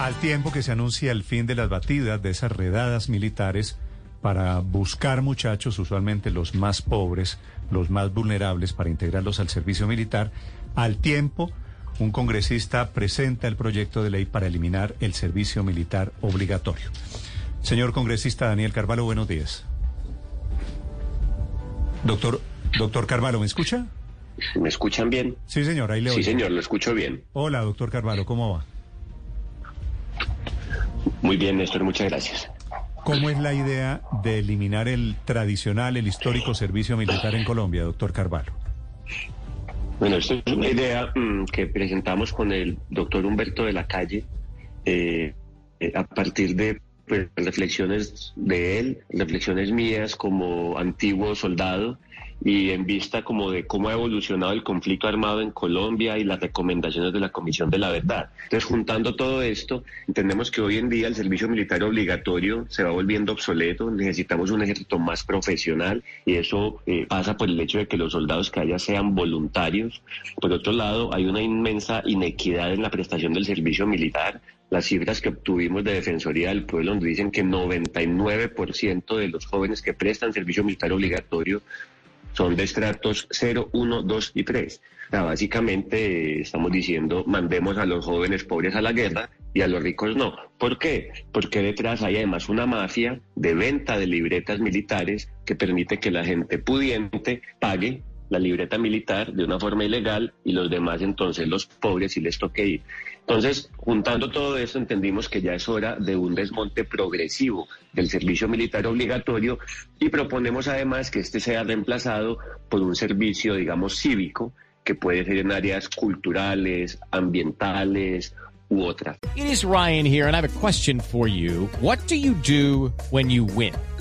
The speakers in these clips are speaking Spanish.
Al tiempo que se anuncia el fin de las batidas de esas redadas militares para buscar muchachos, usualmente los más pobres, los más vulnerables, para integrarlos al servicio militar, al tiempo un congresista presenta el proyecto de ley para eliminar el servicio militar obligatorio. Señor congresista Daniel Carvalho, buenos días. Doctor, doctor Carvalho, ¿me escucha? ¿Me escuchan bien? Sí, señor, ahí le Sí, oigo. señor, lo escucho bien. Hola, doctor Carvalho, ¿cómo va? Muy bien, Néstor, muchas gracias. ¿Cómo es la idea de eliminar el tradicional, el histórico servicio militar en Colombia, doctor Carvalho? Bueno, esto es una idea mm, que presentamos con el doctor Humberto de la Calle eh, eh, a partir de pues, reflexiones de él, reflexiones mías como antiguo soldado y en vista como de cómo ha evolucionado el conflicto armado en Colombia y las recomendaciones de la Comisión de la Verdad. Entonces, juntando todo esto, entendemos que hoy en día el servicio militar obligatorio se va volviendo obsoleto, necesitamos un ejército más profesional y eso eh, pasa por el hecho de que los soldados que haya sean voluntarios. Por otro lado, hay una inmensa inequidad en la prestación del servicio militar. Las cifras que obtuvimos de Defensoría del Pueblo nos dicen que 99% de los jóvenes que prestan servicio militar obligatorio son de estratos 0, 1, 2 y 3. O sea, básicamente eh, estamos diciendo mandemos a los jóvenes pobres a la guerra y a los ricos no. ¿Por qué? Porque detrás hay además una mafia de venta de libretas militares que permite que la gente pudiente pague la libreta militar de una forma ilegal y los demás entonces los pobres si les toque ir. Entonces, juntando todo esto, entendimos que ya es hora de un desmonte progresivo del servicio militar obligatorio y proponemos además que este sea reemplazado por un servicio, digamos, cívico, que puede ser en áreas culturales, ambientales u otras. It is Ryan here, and I have a question for you. What do you do when you win?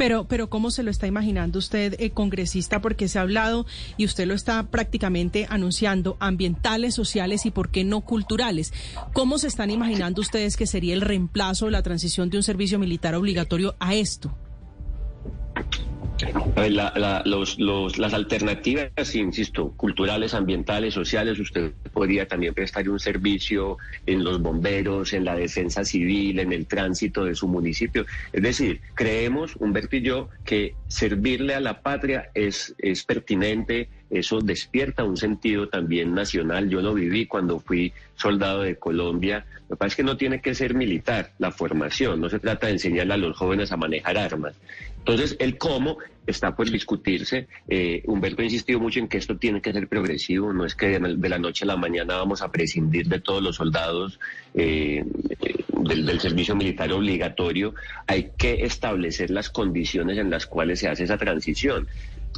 Pero, pero ¿cómo se lo está imaginando usted, eh, congresista? Porque se ha hablado y usted lo está prácticamente anunciando, ambientales, sociales y, ¿por qué no, culturales? ¿Cómo se están imaginando ustedes que sería el reemplazo de la transición de un servicio militar obligatorio a esto? La- la- los- los- las alternativas, insisto, culturales, ambientales, sociales, usted podría también prestar un servicio en los bomberos, en la defensa civil, en el tránsito de su municipio. Es decir, creemos, Humberto y yo, que servirle a la patria es, es pertinente, eso despierta un sentido también nacional. Yo lo viví cuando fui soldado de Colombia. Lo que pasa es que no tiene que ser militar la formación, no se trata de enseñarle a los jóvenes a manejar armas. Entonces, el cómo está por discutirse. Eh, Humberto ha insistido mucho en que esto tiene que ser progresivo, no es que de, la noche a la mañana vamos a prescindir de todos los soldados eh, eh, del, del servicio militar obligatorio. Hay que establecer las condiciones en las cuales se hace esa transición.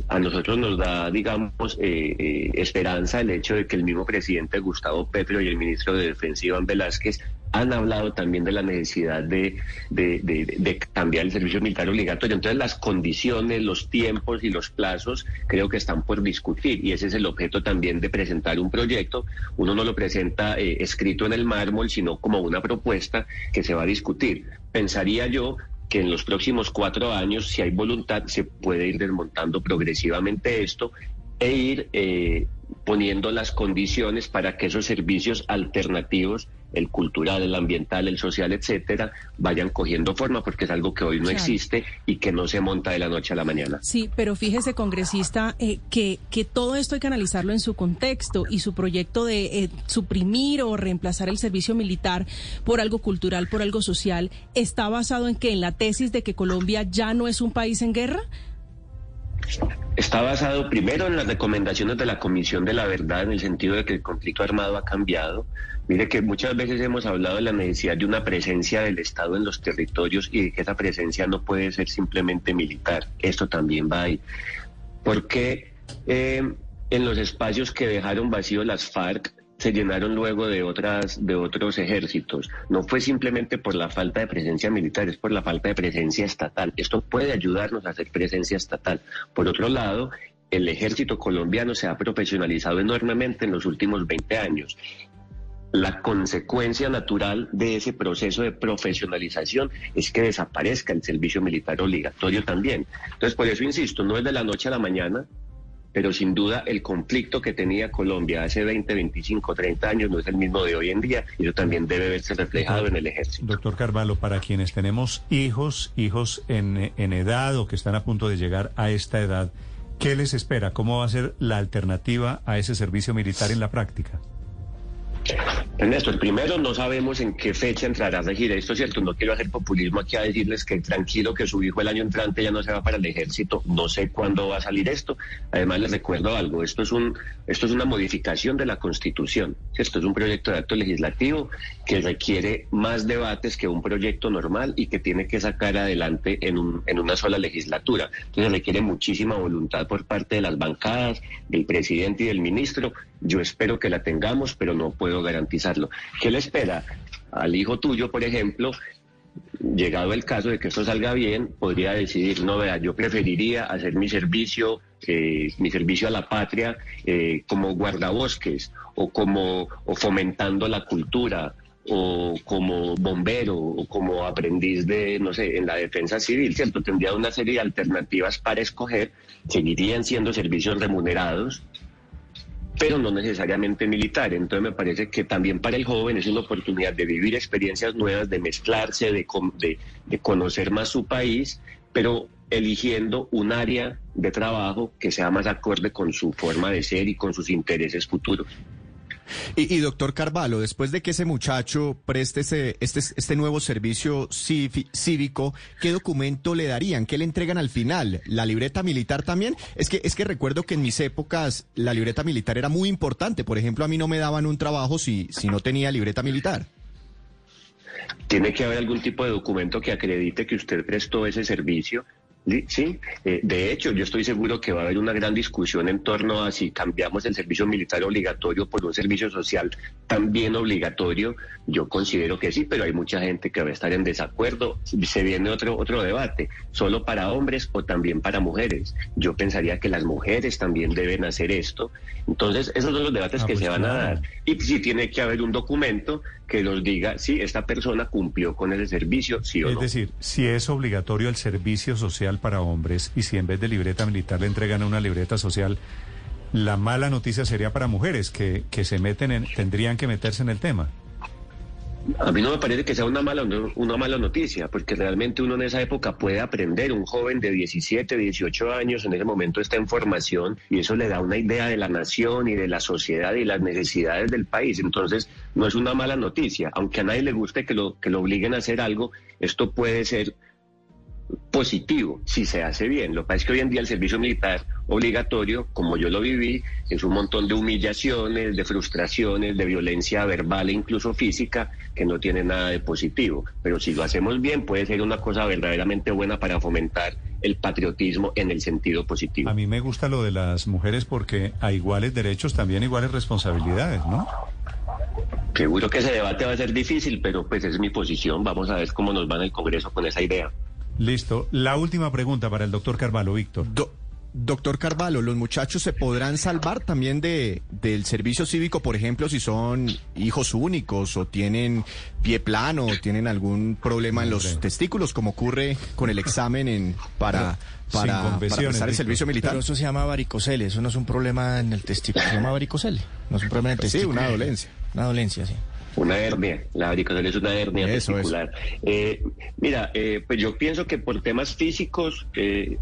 A nosotros nos da, digamos, eh, eh, esperanza el hecho de que el mismo presidente Gustavo Petro y el ministro de Defensa Iván Velázquez han hablado también de la necesidad de, cambiar el servicio militar obligatorio. Entonces, las condiciones, los tiempos y los plazos creo que están por discutir y ese es el objeto también de presentar un proyecto. Uno no lo presenta eh, escrito en el mármol, sino como una propuesta que se va a discutir. Pensaría yo que en los próximos cuatro años, si hay voluntad, se puede ir desmontando progresivamente esto e ir eh, poniendo las condiciones para que esos servicios alternativos, el cultural, el ambiental, el social, etcétera, vayan cogiendo forma, porque es algo que hoy no Claro. existe y que no se monta de la noche a la mañana. Sí, pero fíjese, congresista, eh, que, que todo esto hay que analizarlo en su contexto y su proyecto de eh, suprimir o reemplazar el servicio militar por algo cultural, por algo social, está basado en que en la tesis de que Colombia ya no es un país en guerra. Está basado primero en las recomendaciones de la Comisión de la Verdad, en el sentido de que el conflicto armado ha cambiado. Mire que muchas veces hemos hablado de la necesidad de una presencia del Estado en los territorios y de que esa presencia no puede ser simplemente militar. Esto también va ahí. Porque eh, en los espacios que dejaron vacíos las FARC se llenaron luego de otras de otros ejércitos. No fue simplemente por la falta de presencia militar, es por la falta de presencia estatal. Esto puede ayudarnos a hacer presencia estatal. Por otro lado, el ejército colombiano se ha profesionalizado enormemente en los últimos 20 años. La consecuencia natural de ese proceso de profesionalización es que desaparezca el servicio militar obligatorio también. Entonces, por eso insisto, no es de la noche a la mañana, pero sin duda el conflicto que tenía Colombia hace 20, 25, 30 años no es el mismo de hoy en día y eso también debe verse reflejado en el ejército. Doctor Carvalho, para quienes tenemos hijos, hijos en, en edad o que están a punto de llegar a esta edad, ¿qué les espera? ¿Cómo va a ser la alternativa a ese servicio militar en la práctica? Ernesto, el primero no sabemos en qué fecha entrará a regir esto, ¿cierto? No quiero hacer populismo aquí a decirles que tranquilo que su hijo el año entrante ya no se va para el ejército, no sé cuándo va a salir esto. Además les recuerdo algo, esto es un esto es una modificación de la Constitución, ¿cierto? Es un proyecto de acto legislativo que requiere más debates que un proyecto normal y que tiene que sacar adelante en, un, en una sola legislatura. Entonces requiere muchísima voluntad por parte de las bancadas, del presidente y del ministro. Yo espero que la tengamos, pero no puedo garantizarlo. ¿Qué le espera al hijo tuyo, por ejemplo? Llegado el caso de que esto salga bien, podría decidir, no vea, yo preferiría hacer mi servicio, eh, mi servicio a la patria eh, como guardabosques o como o fomentando la cultura o como bombero o como aprendiz de, no sé, en la defensa civil, ¿cierto? Tendría una serie de alternativas para escoger, seguirían siendo servicios remunerados, pero no necesariamente militar. Entonces me parece que también para el joven es una oportunidad de vivir experiencias nuevas, de mezclarse, de, de conocer más su país, pero eligiendo un área de trabajo que sea más acorde con su forma de ser y con sus intereses futuros. Y, y, doctor Carvalho, después de que ese muchacho preste ese, este, este nuevo servicio cívico, ¿qué documento le darían? ¿Qué le entregan al final? ¿La libreta militar también? Es que, es que recuerdo que en mis épocas la libreta militar era muy importante. Por ejemplo, a mí no me daban un trabajo si, si no tenía libreta militar. Tiene que haber algún tipo de documento que acredite que usted prestó ese servicio. Sí. Eh, de hecho, yo estoy seguro que va a haber una gran discusión en torno a si cambiamos el servicio militar obligatorio por un servicio social también obligatorio. Yo considero que sí, pero hay mucha gente que va a estar en desacuerdo. Se viene otro otro debate, solo para hombres o también para mujeres. Yo pensaría que las mujeres también deben hacer esto. Entonces, esos son los debates Ah, que pues se van a dar. Y sí tiene que haber un documento que nos diga si esta persona cumplió con ese servicio, sí o Es no. decir, si es obligatorio el servicio social para hombres y si en vez de libreta militar le entregan una libreta social, la mala noticia sería para mujeres que, que se meten en, tendrían que meterse en el tema. A mí no me parece que sea una mala, una mala noticia, porque realmente uno en esa época puede aprender. Un joven de 17, 18 años en ese momento está en formación y eso le da una idea de la nación y de la sociedad y las necesidades del país. Entonces, no es una mala noticia. Aunque a nadie le guste que lo, que lo obliguen a hacer algo, esto puede ser positivo si se hace bien. Lo que pasa es que hoy en día el servicio militar obligatorio, como yo lo viví, es un montón de humillaciones, de frustraciones, de violencia verbal e incluso física que no tiene nada de positivo. Pero si lo hacemos bien puede ser una cosa verdaderamente buena para fomentar el patriotismo en el sentido positivo. A mí me gusta lo de las mujeres porque a iguales derechos también iguales responsabilidades, ¿no? Seguro que ese debate va a ser difícil, pero pues es mi posición. Vamos a ver cómo nos va en el Congreso con esa idea. Listo. La última pregunta para el doctor Carvalho, Víctor. Do- Doctor Carvalho, ¿los muchachos se podrán salvar también de, del servicio cívico, por ejemplo, si son hijos únicos o tienen pie plano o tienen algún problema en los testículos, como ocurre con el examen en, para, para, para prestar el servicio militar? Pero eso se llama varicocele, eso no es un problema en el testículo, se llama varicocele, no es un problema en el Pues sí, testículo. una dolencia. Una dolencia, sí. Una hernia, la varicocele es una hernia Eso, testicular. Eh, mira, eh, pues yo pienso que por temas físicos, eh,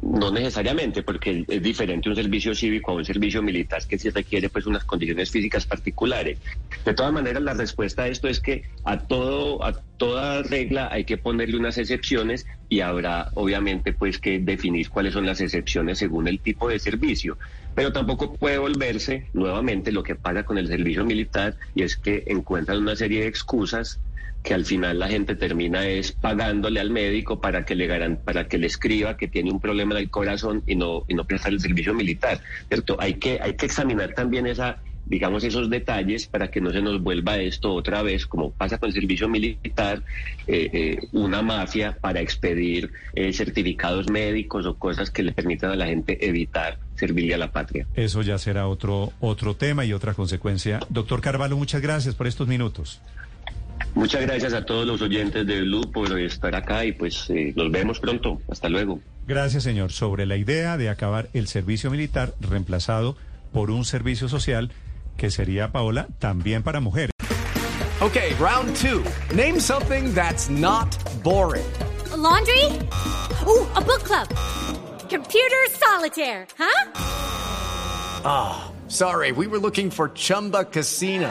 no necesariamente, porque es diferente un servicio cívico a un servicio militar que sí requiere pues unas condiciones físicas particulares. De todas maneras, la respuesta a esto es que a todo, a toda regla hay que ponerle unas excepciones y habrá obviamente pues que definir cuáles son las excepciones según el tipo de servicio. Pero tampoco puede volverse nuevamente lo que pasa con el servicio militar y es que encuentran una serie de excusas que al final la gente termina es pagándole al médico para que le garan, para que le escriba que tiene un problema en el corazón y no y no prestar el servicio militar, ¿cierto? Hay que hay que examinar también esa digamos esos detalles para que no se nos vuelva esto otra vez como pasa con el servicio militar eh, eh, una mafia para expedir eh, certificados médicos o cosas que le permitan a la gente evitar servirle a la patria. Eso ya será otro, otro tema y otra consecuencia. Doctor Carvalho, muchas gracias por estos minutos. Muchas gracias a todos los oyentes de Blue por estar acá y pues eh, nos vemos pronto. Hasta luego. Gracias, señor. Sobre la idea de acabar el servicio militar reemplazado por un servicio social que sería, Paola, también para mujeres. Okay, round two. Name something that's not boring. A laundry? Ooh, a book club. Computer solitaire, huh? Sorry, we were looking for Chumba Casino.